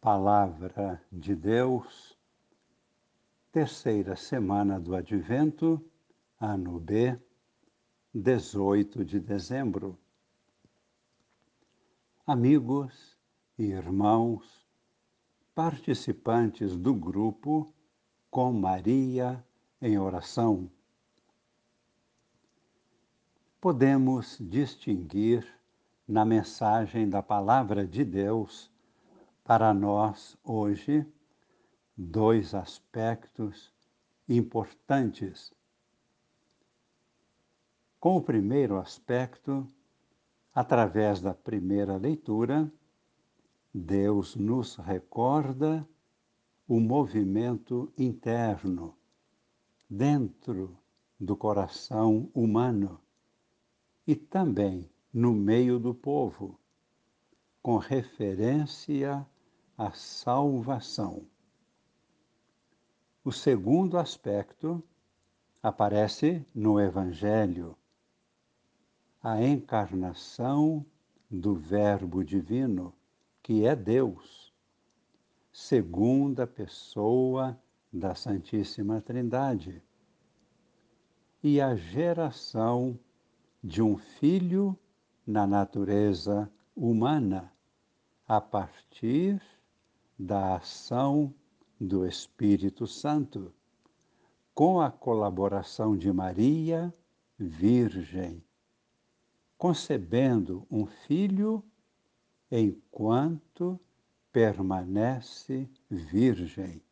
Palavra de Deus, terceira semana do Advento, ano B, 18 de dezembro. Amigos e irmãos, participantes do grupo Com Maria em Oração, podemos distinguir na mensagem da Palavra de Deus para nós hoje dois aspectos importantes. Com o primeiro aspecto, através da primeira leitura, Deus nos recorda o movimento interno dentro do coração humano e também no meio do povo, com referência a salvação. O segundo aspecto aparece no Evangelho, a encarnação do Verbo Divino, que é Deus, segunda pessoa da Santíssima Trindade, e a geração de um filho na natureza humana, a partir da ação do Espírito Santo, com a colaboração de Maria, Virgem, concebendo um filho enquanto permanece virgem.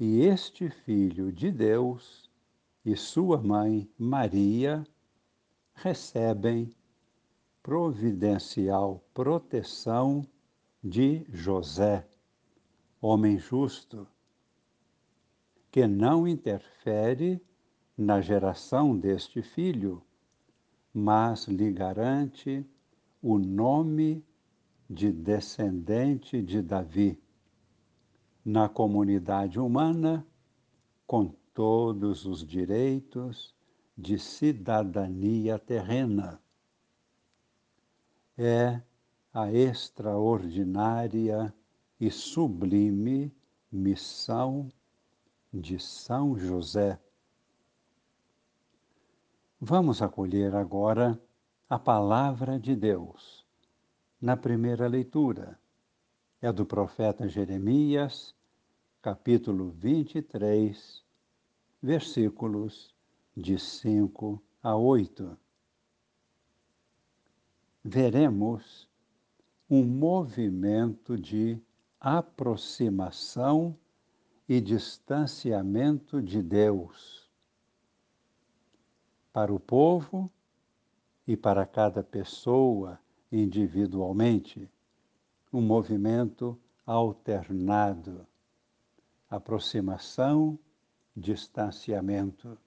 E este Filho de Deus e sua mãe, Maria, recebem providencial proteção de José, homem justo, que não interfere na geração deste filho, mas lhe garante o nome de descendente de Davi. Na comunidade humana, com todos os direitos de cidadania terrena. É a extraordinária e sublime missão de São José. Vamos acolher agora a palavra de Deus. Na primeira leitura, é do profeta Jeremias, capítulo 23, versículos de 5 a 8. Veremos um movimento de aproximação e distanciamento de Deus para o povo e para cada pessoa individualmente, um movimento alternado, aproximação, distanciamento.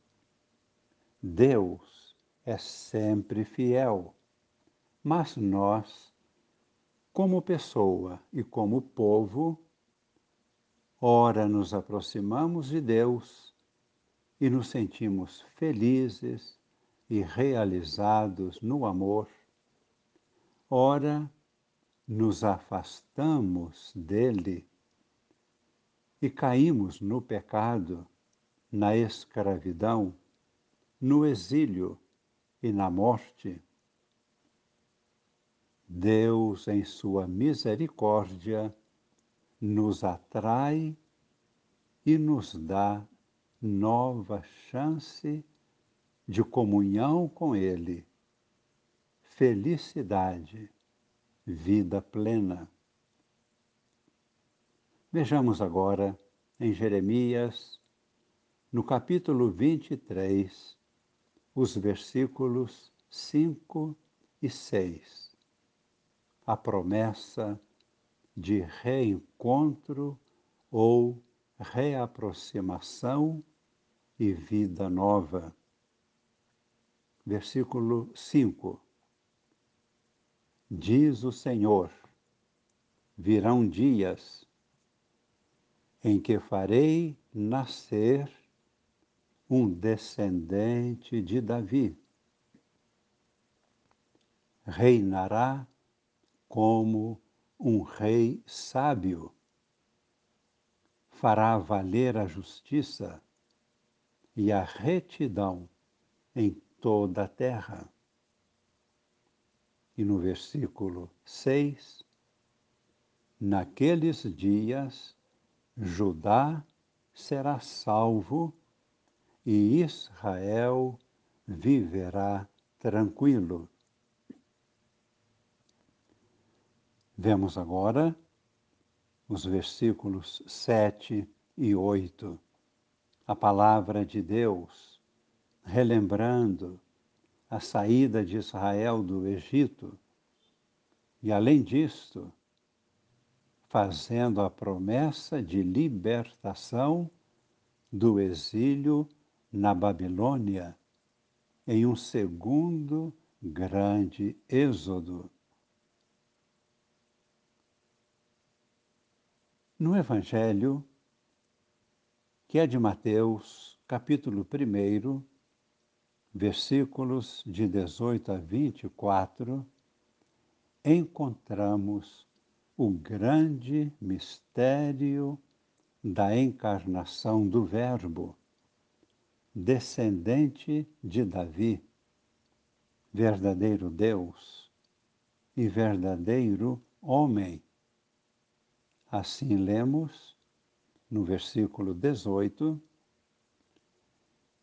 Deus é sempre fiel, mas nós como pessoa e como povo, ora nos aproximamos de Deus e nos sentimos felizes e realizados no amor, ora nos afastamos dele e caímos no pecado, na escravidão, no exílio e na morte. Deus, em Sua misericórdia, nos atrai e nos dá nova chance de comunhão com Ele, felicidade, vida plena. Vejamos agora em Jeremias, no capítulo 23, os versículos 5 e 6 a promessa de reencontro ou reaproximação e vida nova. Versículo 5: Diz o Senhor: virão dias em que farei nascer um descendente de Davi. Reinará como um rei sábio. Fará valer a justiça e a retidão em toda a terra. E no versículo 6, naqueles dias Judá será salvo e Israel viverá tranquilo. Vemos agora os versículos 7 e 8, a palavra de Deus, relembrando a saída de Israel do Egito e, além disto, fazendo a promessa de libertação do exílio na Babilônia em um segundo grande êxodo. No Evangelho, que é de Mateus, capítulo 1, versículos de 18 a 24, encontramos o grande mistério da encarnação do Verbo, descendente de Davi, verdadeiro Deus e verdadeiro homem. Assim lemos no versículo 18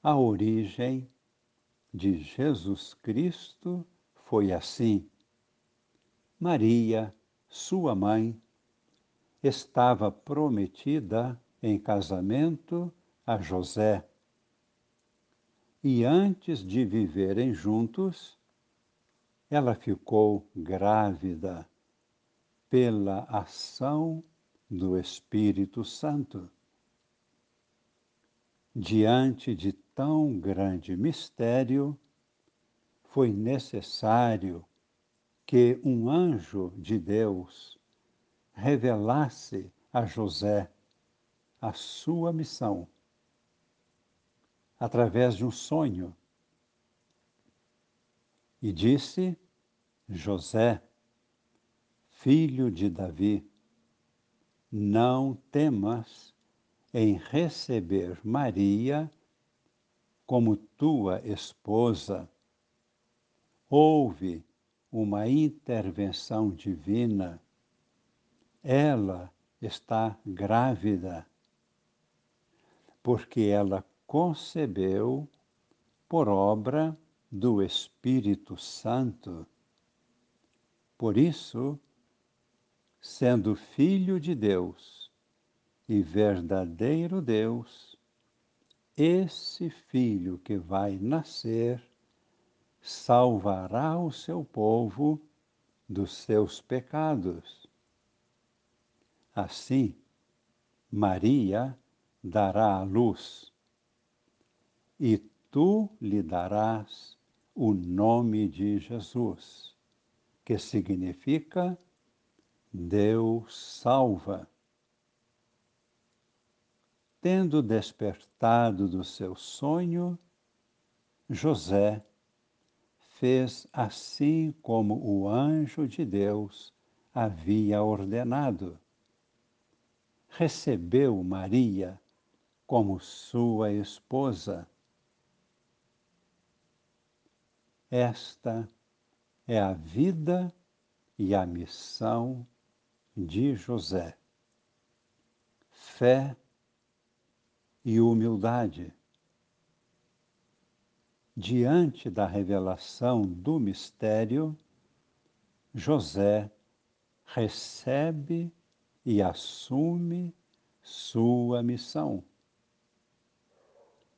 a origem de Jesus Cristo foi assim. Maria, sua mãe, estava prometida em casamento a José. E antes de viverem juntos, ela ficou grávida pela ação do Espírito Santo. Diante de tão grande mistério, foi necessário que um anjo de Deus revelasse a José a sua missão através de um sonho. E disse: José, filho de Davi, não temas em receber Maria como tua esposa. Houve uma intervenção divina. Ela está grávida, porque ela concebeu por obra do Espírito Santo. Por isso, sendo filho de Deus e verdadeiro Deus, esse filho que vai nascer salvará o seu povo dos seus pecados. Assim, Maria dará a luz, e tu lhe darás o nome de Jesus, que significa Deus salva. Tendo despertado do seu sonho, José fez assim como o anjo de Deus havia ordenado. Recebeu Maria como sua esposa. Esta é a vida e a missão de José. Fé e humildade. Diante da revelação do mistério, José recebe e assume sua missão.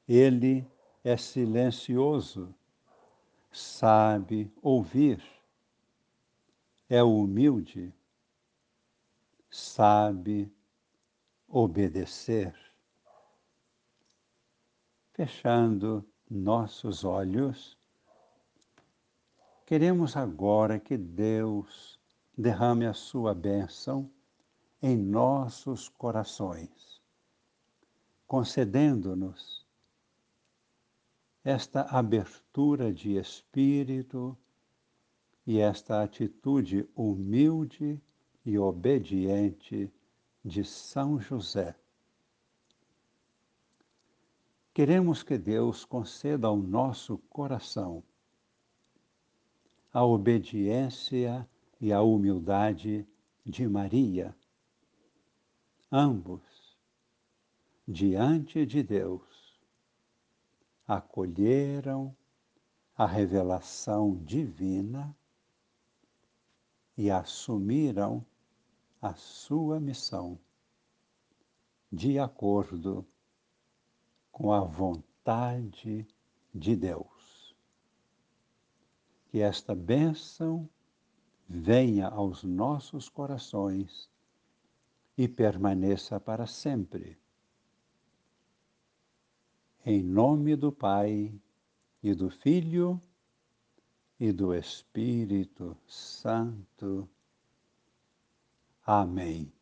Ele é silencioso, sabe ouvir, é humilde sabe obedecer. Fechando nossos olhos, queremos agora que Deus derrame a sua bênção em nossos corações, concedendo-nos esta abertura de espírito e esta atitude humilde e obediente de São José. Queremos que Deus conceda ao nosso coração a obediência e a humildade de Maria, ambos diante de Deus acolheram a revelação divina e assumiram a sua missão de acordo com a vontade de Deus. Que esta bênção venha aos nossos corações e permaneça para sempre. Em nome do Pai e do Filho e do Espírito Santo. Amém.